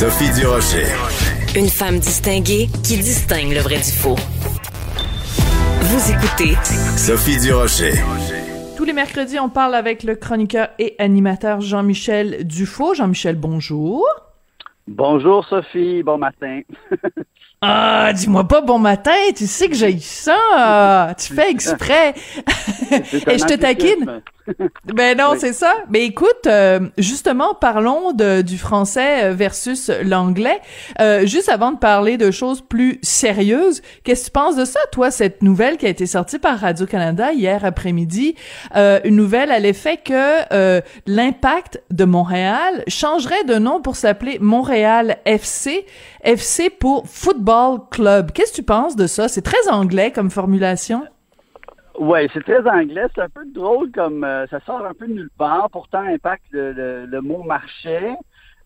Sophie Durocher. Une femme distinguée qui distingue le vrai du faux. Vous écoutez Sophie Durocher. Tous les mercredis, on parle avec le chroniqueur et animateur Jean-Michel Dufaux. Jean-Michel, bonjour. Bonjour Sophie, bon matin. Ah, dis-moi pas bon matin, tu sais que j'ai ça. Tu fais exprès. Et je te taquine. Ben non, c'est ça. Mais écoute, euh, justement, parlons de, du français versus l'anglais. Euh, juste avant de parler de choses plus sérieuses, qu'est-ce que tu penses de ça, toi, cette nouvelle qui a été sortie par Radio-Canada hier après-midi? Euh, une nouvelle à l'effet que l'impact de Montréal changerait de nom pour s'appeler Montréal FC. FC pour Football Club. Qu'est-ce que tu penses de ça? C'est très anglais comme formulation. Oui, c'est très anglais. C'est un peu drôle comme euh, ça sort un peu de nulle part. Pourtant, impact le, le, mot marché.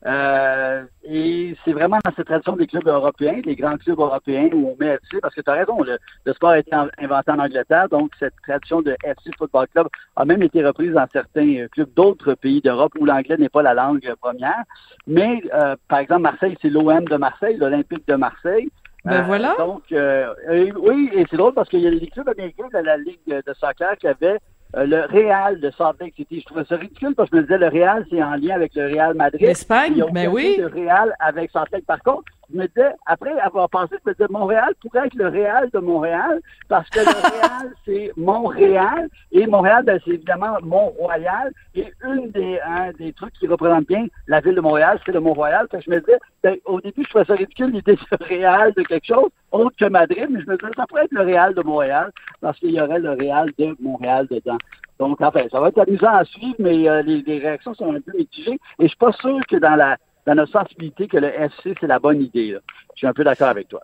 Euh, et c'est vraiment dans cette tradition des clubs européens, des grands clubs européens où on met FC, parce que tu as raison, le, sport a été inventé en Angleterre, donc cette tradition de FC Football Club a même été reprise dans certains euh, clubs d'autres pays d'Europe où l'anglais n'est pas la langue première. Mais, par exemple, Marseille, c'est l'OM de Marseille, l'Olympique de Marseille. Ben voilà. donc, euh, oui, et c'est drôle parce qu'il y a des clubs américains de la Ligue de soccer qui avaient euh, le Real de Salt Lake City. Je trouvais ça ridicule parce que je me disais le Real, c'est en lien avec le Real Madrid. L'Espagne, mais ben oui. Le Real avec Salt Lake. Par contre, me disais, après avoir pensé, je me disais, Montréal pourrait être le Real de Montréal parce que le Real, c'est Montréal et Montréal, ben, c'est évidemment Mont-Royal. Et une des, un des trucs qui représente bien la ville de Montréal, c'est le Mont-Royal. je me disais, ben, au début, je trouvais ça ridicule l'idée de Real de quelque chose autre que Madrid, mais je me disais, ça pourrait être le Real de Montréal parce qu'il y aurait le Real de Montréal dedans. Donc, enfin, ça va être amusant à suivre, mais euh, les, les, réactions sont un peu mitigées. Et je suis pas sûr que dans la dans notre sensibilité, que le FC, c'est la bonne idée. Là. Je suis un peu d'accord avec toi.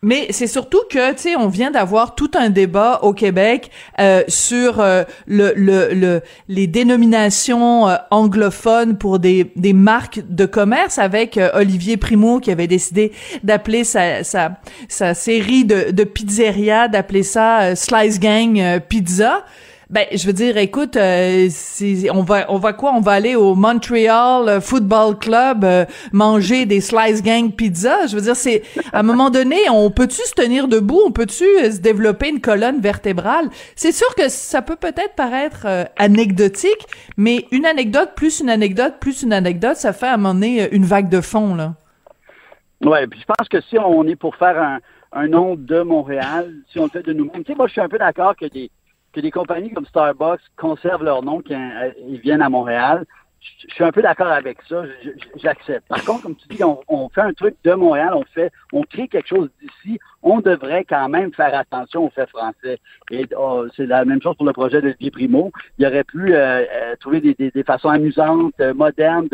Mais c'est surtout que, tu sais, on vient d'avoir tout un débat au Québec euh, sur euh, le, le, le, les dénominations euh, anglophones pour des, des marques de commerce avec euh, Olivier Primo qui avait décidé d'appeler sa, sa, sa série de, de pizzeria, d'appeler ça Slice Gang Pizza. Ben, je veux dire, écoute, euh, on va, on va quoi? On va aller au Montreal Football Club euh, manger des slice gang pizza? Je veux dire, c'est à un moment donné, on peut-tu se tenir debout? On peut-tu euh, se développer une colonne vertébrale? C'est sûr que ça peut peut-être paraître anecdotique, mais une anecdote plus une anecdote plus une anecdote, ça fait à un moment donné une vague de fond là. Ouais, puis je pense que si on est pour faire un, un nom de Montréal, si on le fait de nous-mêmes, tu sais, moi je suis un peu d'accord que des des compagnies comme Starbucks conservent leur nom quand euh, ils viennent à Montréal. Je suis un peu d'accord avec ça, j'accepte. Par contre, comme tu dis, on, fait un truc de Montréal, on fait, on crée quelque chose d'ici, on devrait quand même faire attention au fait français. Et oh, c'est la même chose pour le projet de Vie Primo. Il aurait pu euh, euh, trouver des, des, façons amusantes, modernes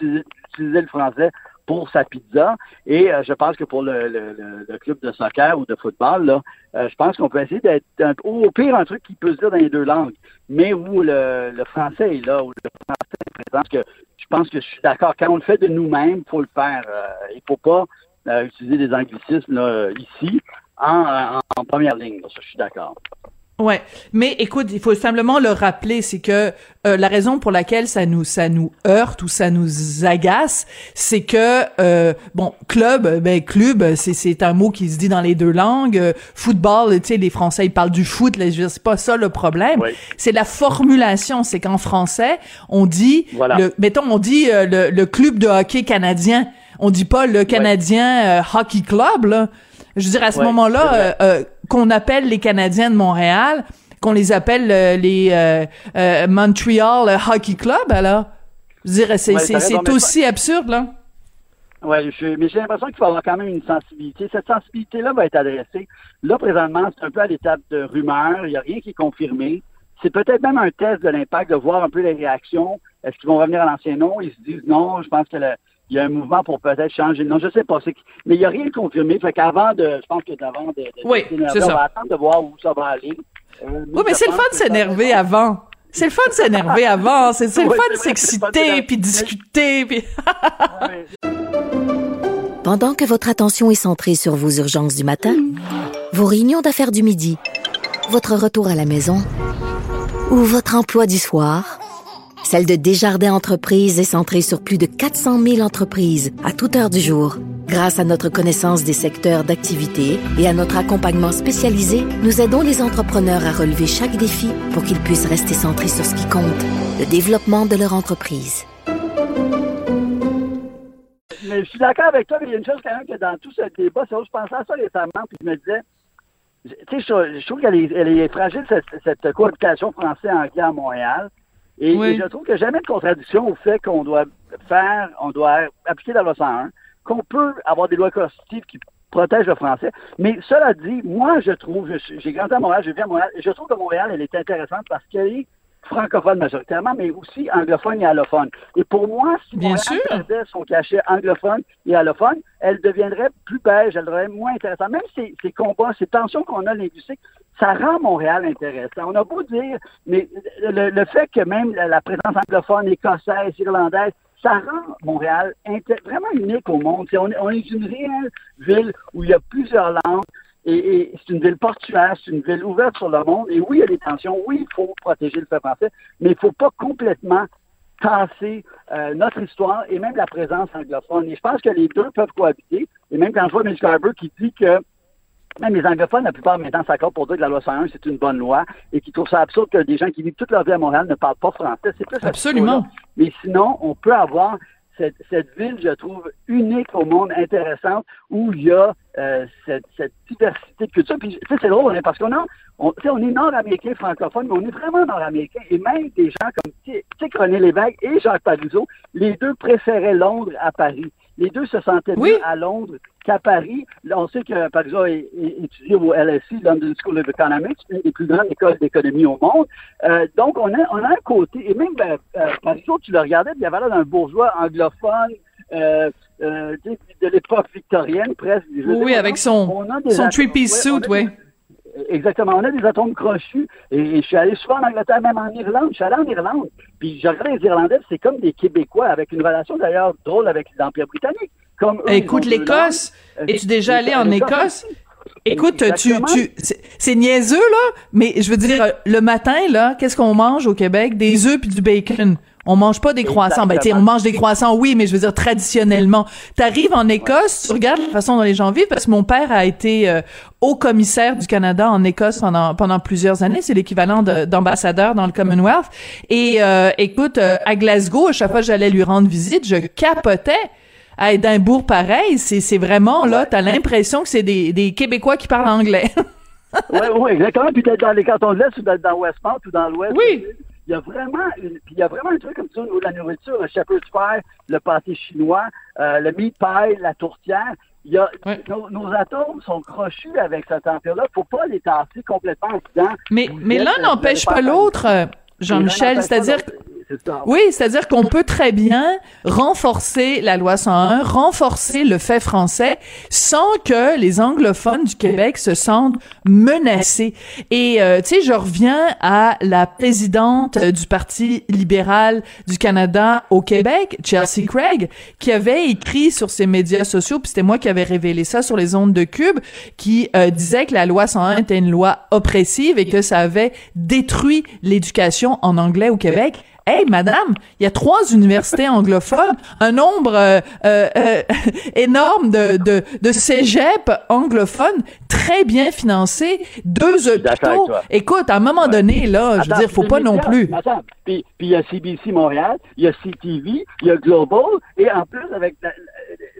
d'utiliser le français pour sa pizza. Et euh, je pense que pour le, club de soccer ou de football, là, euh, je pense qu'on peut essayer d'être au pire un truc qui peut se dire dans les deux langues, mais où le, français est là, où le français est présent. que je pense que je suis d'accord. Quand on le fait de nous-mêmes, il faut le faire. Euh, il ne faut pas utiliser des anglicismes ici en, première ligne. Je suis d'accord. Ouais, mais écoute, il faut simplement le rappeler, c'est que euh, la raison pour laquelle ça nous ça nous heurte ou ça nous agace, c'est que euh, bon club, ben club, c'est c'est un mot qui se dit dans les deux langues. football, tu sais, les Français ils parlent du foot, là, c'est pas ça le problème. C'est la formulation, c'est qu'en français on dit, le, mettons on dit euh, le, le, club de hockey canadien, on dit pas le Canadien Hockey Club là. Je veux dire, à ce moment-là, euh, euh, qu'on appelle les Canadiens de Montréal, qu'on les appelle euh, les Montreal Hockey Club, alors, je c'est aussi absurde, là. Oui, mais j'ai l'impression qu'il faut avoir quand même une sensibilité. Cette sensibilité-là va être adressée. Là, présentement, c'est un peu à l'étape de rumeur. Il n'y a rien qui est confirmé. C'est peut-être même un test de l'impact de voir un peu les réactions. Est-ce qu'ils vont revenir à l'ancien nom? Ils se disent non, je pense que le, il y a un mouvement pour peut-être changer. Non, je sais pas. Mais il n'y a rien de confirmé. Fait qu'avant de, je pense que d'avant de, de oui, c'est on ça. va attendre de voir où ça va aller. Euh, oui, mais c'est le fun de s'énerver avant. C'est le fun de s'énerver avant. C'est le fun de s'exciter, puis discuter, puis... Pendant que votre attention est centrée sur vos urgences du matin, vos réunions d'affaires du midi, votre retour à la maison ou votre emploi du soir, celle de Desjardins Entreprises est centrée sur plus de 400 000 entreprises à toute heure du jour. Grâce à notre connaissance des secteurs d'activité et à notre accompagnement spécialisé, nous aidons les entrepreneurs à relever chaque défi pour qu'ils puissent rester centrés sur ce qui compte, le développement de leur entreprise. Mais je suis d'accord avec toi, mais il y a une chose quand même que dans tout ce débat, c'est je pensais à ça récemment, puis je me disais, tu sais, je, trouve qu'elle est, fragile, cette, cette cohabitation français-anglais à Montréal. Et, je trouve que jamais de contradiction au fait qu'on doit faire, on doit appliquer la loi 101, qu'on peut avoir des lois constitutives qui protègent le français. Mais cela dit, moi, je trouve, j'ai grandi à Montréal, je vis à Montréal, je trouve que Montréal, elle est intéressante parce qu'elle est francophone majoritairement, mais aussi anglophone et allophone. Et pour moi, si Bien Montréal perdait son cachet anglophone et allophone, elle deviendrait plus beige, elle deviendrait moins intéressante. Même ces, ces combats, ces tensions qu'on a linguistiques, ça rend Montréal intéressant. On a beau dire, mais le, fait que même la, présence anglophone, écossaise, irlandaise, ça rend Montréal vraiment unique au monde. on, est une réelle ville où il y a plusieurs langues, et, c'est une ville portuaire, c'est une ville ouverte sur le monde. Et oui, il y a des tensions. Oui, il faut protéger le fait français, mais il ne faut pas complètement casser euh, notre histoire et même la présence anglophone. Et je pense que les deux peuvent cohabiter. Et même quand je vois Mitch Garber qui dit que même les anglophones, la plupart maintenant s'accordent pour dire que la loi 101, c'est une bonne loi et qui trouvent ça absurde que des gens qui vivent toute leur vie à Montréal ne parlent pas français. C'est plus Absolument. Mais sinon, on peut avoir cette, ville, je trouve, unique au monde, intéressante, où il y a euh, cette, diversité de culture. Puis, c'est drôle, hein, parce qu'on a, on, on est nord-américain francophone, mais on est vraiment nord-américain. Et même des gens comme, tu sais, René Lévesque et Jacques Parizeau, les deux préféraient Londres à Paris. Les deux se sentaient mieux à Londres qu'à Paris. On sait que Parizeau est, étudié au LSE, London School of Economics, une des plus grandes écoles d'économie au monde. Euh, donc, on a, on a un côté, et même ben, euh, Parizeau, tu le regardais, il y avait là un bourgeois anglophone, euh, euh, de l'époque victorienne presque. oui, avec son, son three-piece suit, oui. Exactement. On a des atomes crochus. Et, je suis allé souvent en Angleterre, même en Irlande. Je suis allé en Irlande. Puis je regarde les Irlandais, c'est comme des Québécois, avec une relation d'ailleurs drôle avec l'Empire britannique. Comme Écoute, l'Écosse. Es-tu déjà allé en Écosse? Écoute, tu, tu, c'est niaiseux là, mais je veux dire, le matin là, qu'est-ce qu'on mange au Québec? Des œufs puis du bacon. On mange pas des croissants. Ben, on mange des croissants, oui, mais je veux dire, traditionnellement. T'arrives en Écosse, tu regardes la façon dont les gens vivent, parce que mon père a été euh, haut commissaire du Canada en Écosse pendant, pendant plusieurs années. C'est l'équivalent d'ambassadeur dans le Commonwealth. Et euh, écoute, euh, à Glasgow, à chaque fois que j'allais lui rendre visite, je capotais à Édimbourg pareil, c'est vraiment là, t'as l'impression que c'est des, des Québécois qui parlent anglais. oui, oui, exactement. Puis d'être dans les cantons de l'Est ou d'être dans Westmount ou dans l'Ouest. Oui il y a vraiment une, puis il y a vraiment un truc comme ça la nourriture, le shepherd's pie, le pâté chinois, euh, le meat pie, la tourtière. Il y a, nos, atomes sont crochus avec cette température-là. Faut pas les tasser complètement en dedans. Mais, mais l'un n'empêche pas l'autre, euh, Jean-Michel. C'est-à-dire oui, c'est-à-dire qu'on peut très bien renforcer la loi 101, renforcer le fait français sans que les anglophones du Québec se sentent menacés. Et euh, tu sais, je reviens à la présidente du Parti libéral du Canada au Québec, Chelsea Craig, qui avait écrit sur ses médias sociaux, puis c'était moi qui avais révélé ça sur les ondes de Cube, qui euh, disait que la loi 101 était une loi oppressive et que ça avait détruit l'éducation en anglais au Québec. Hey, madame, il y a trois universités anglophones, un nombre euh, euh, euh énorme de, de, de cégep anglophones très bien financés, deux hôpitaux. Écoute, à un moment donné, là, je veux dire, faut pas non plus. Attends, puis il y a CBC Montréal, il y a CTV, il y a Global, et en plus, avec la,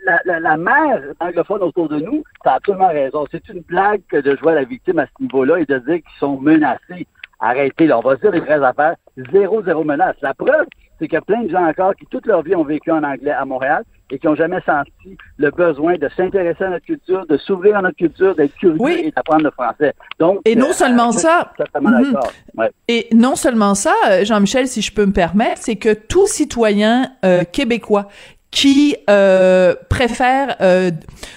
la, la, la mère anglophone autour de nous, tu as absolument raison. C'est une blague que de jouer à la victime à ce niveau-là et de dire qu'ils sont menacés arrêtez, là, on va dire les vraies affaires, zéro, zéro menace. La preuve, c'est qu'il y a plein de gens encore qui toute leur vie ont vécu en anglais à Montréal et qui n'ont jamais senti le besoin de s'intéresser à notre culture, de s'ouvrir à notre culture, d'être curieux et d'apprendre le français. Donc, et non euh, seulement ça, mhm. et non seulement ça, Jean-Michel, si je peux me permettre, c'est que tout citoyen euh, québécois qui euh, préfèrent euh,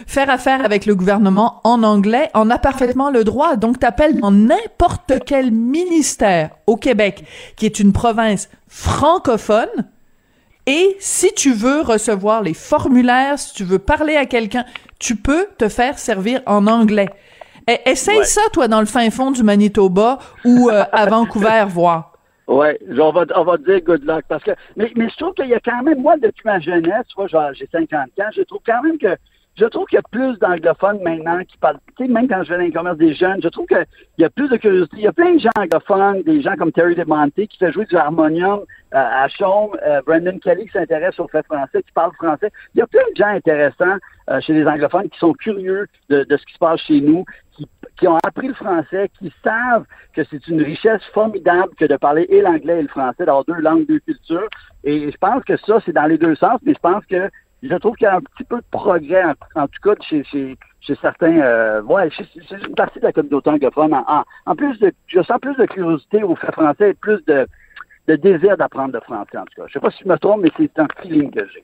faire affaire avec le gouvernement en anglais en a parfaitement le droit. Donc, t'appelles dans n'importe quel ministère au Québec, qui est une province francophone, et si tu veux recevoir les formulaires, si tu veux parler à quelqu'un, tu peux te faire servir en anglais. E- essaye Ouais. ça, toi, dans le fin fond du Manitoba ou euh, à Vancouver, voir. Ouais, on va, on va dire good luck parce que, mais, mais je trouve qu'il y a quand même, moi, depuis ma jeunesse, tu vois, j'ai 50 ans, je trouve quand même que, je trouve qu'il y a plus d'anglophones maintenant qui parlent, tu sais, même quand je vais dans les commerces des jeunes, je trouve qu'il y a plus de curiosité. Il y a plein de gens anglophones, des gens comme Terry DeMonte qui fait jouer du harmonium euh, à Chaume, euh, Brandon Kelly qui s'intéresse au fait français, qui parle français. Il y a plein de gens intéressants euh, chez les anglophones qui sont curieux de, ce qui se passe chez nous, qui, ont appris le français, qui savent que c'est une richesse formidable que de parler et l'anglais et le français, d'avoir deux langues, deux cultures. Et je pense que ça, c'est dans les deux sens, mais je pense que je trouve qu'il y a un petit peu de progrès, en, tout cas chez, chez, chez certains, euh, ouais, chez une partie de la communauté anglophone. En, en, plus de, je sens plus de curiosité au fait français et plus de, de désir d'apprendre le français, en tout cas. Je sais pas si je me trompe, mais c'est un feeling que j'ai.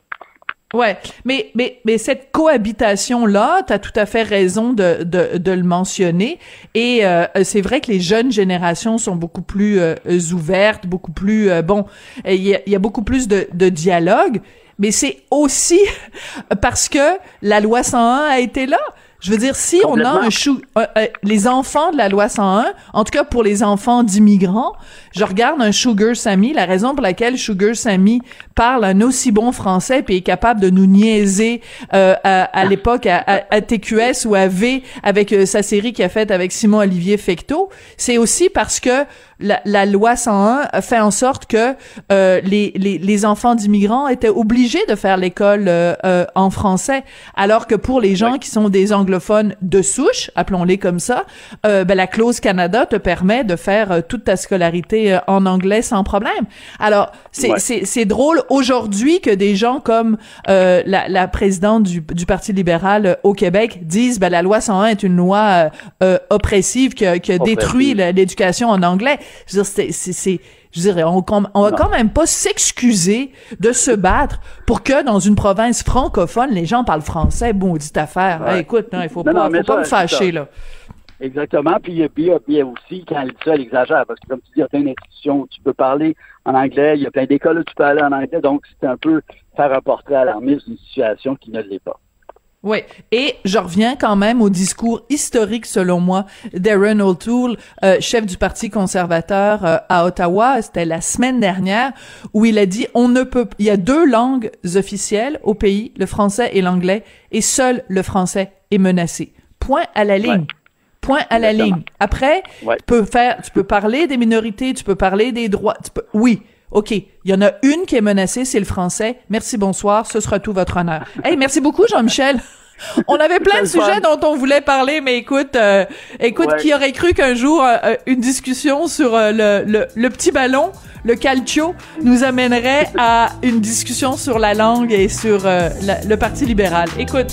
Ouais, mais mais mais cette cohabitation là, tu as tout à fait raison de de, de le mentionner et euh, c'est vrai que les jeunes générations sont beaucoup plus euh, ouvertes, beaucoup plus euh, bon, il y a, y a beaucoup plus de de dialogue, mais c'est aussi parce que la loi 101 a été là. Je veux dire, si on a un chou, euh, euh, les enfants de la loi 101, en tout cas pour les enfants d'immigrants, je regarde un Sugar Sammy, la raison pour laquelle Sugar Sammy parle un aussi bon français puis est capable de nous niaiser euh, à, à l'époque à, à- à TQS ou à V avec euh, sa série qu'il a faite avec Simon Olivier Fecteau, c'est aussi parce que la, la loi 101 a fait en sorte que euh, les, les, les enfants d'immigrants étaient obligés de faire l'école euh, euh, en français, alors que pour les gens qui sont des anglophones de souche, appelons-les comme ça, euh, ben, la clause Canada te permet de faire toute ta scolarité euh, en anglais sans problème. Alors, c'est Ouais. drôle aujourd'hui que des gens comme euh, la, la présidente du, du Parti libéral euh, au Québec disent ben, la loi 101 est une loi euh, oppressive qui a, qui a Oppressive. détruit l'éducation en anglais. Je veux dire, c'est- Je dirais, on, on va Non. quand même pas s'excuser de se battre pour que dans une province francophone, les gens parlent français. Bon, dit affaire. Ouais. Hey, écoute, non, il faut Non, pas, non, faut pas ça, me fâcher, là. Exactement. Puis, il y a- puis, puis aussi, quand elle dit ça, elle exagère. Parce que, comme tu dis, il y a plein d'institutions où tu peux parler en anglais. Il y a plein d'écoles où tu peux aller en anglais. Donc, c'est un peu faire un portrait alarmiste d'une situation qui ne l'est pas. Oui, et je reviens quand même au discours historique, selon moi, d'Aaron O'Toole, euh, chef du Parti conservateur euh, à Ottawa. C'était la semaine dernière où il a dit on ne peut. Il y a deux langues officielles au pays, le français et l'anglais, et seul le français est menacé. Point à la ligne. Ouais. Point à la ligne. Après, Ouais. tu peux faire, tu peux parler des minorités, tu peux parler des droits. Tu peux, oui. OK, il y en a une qui est menacée, c'est le français. Merci, bonsoir, ce sera tout votre honneur. Hey, merci beaucoup, Jean-Michel. On avait plein de sujets fun. dont on voulait parler, mais écoute, euh, écoute, Ouais. qui aurait cru qu'un jour euh, euh, une discussion sur euh, le, le, le petit ballon, le calcio, nous amènerait à une discussion sur la langue et sur la- le Parti libéral. Écoute,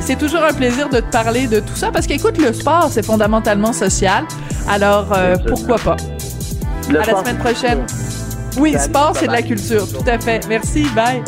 c'est toujours un plaisir de te parler de tout ça parce qu'écoute, le sport, c'est fondamentalement social. Alors, pourquoi pas? Le À la semaine prochaine. Oui, Salut, sport, c'est de la culture. Tout à fait. Merci. Bye.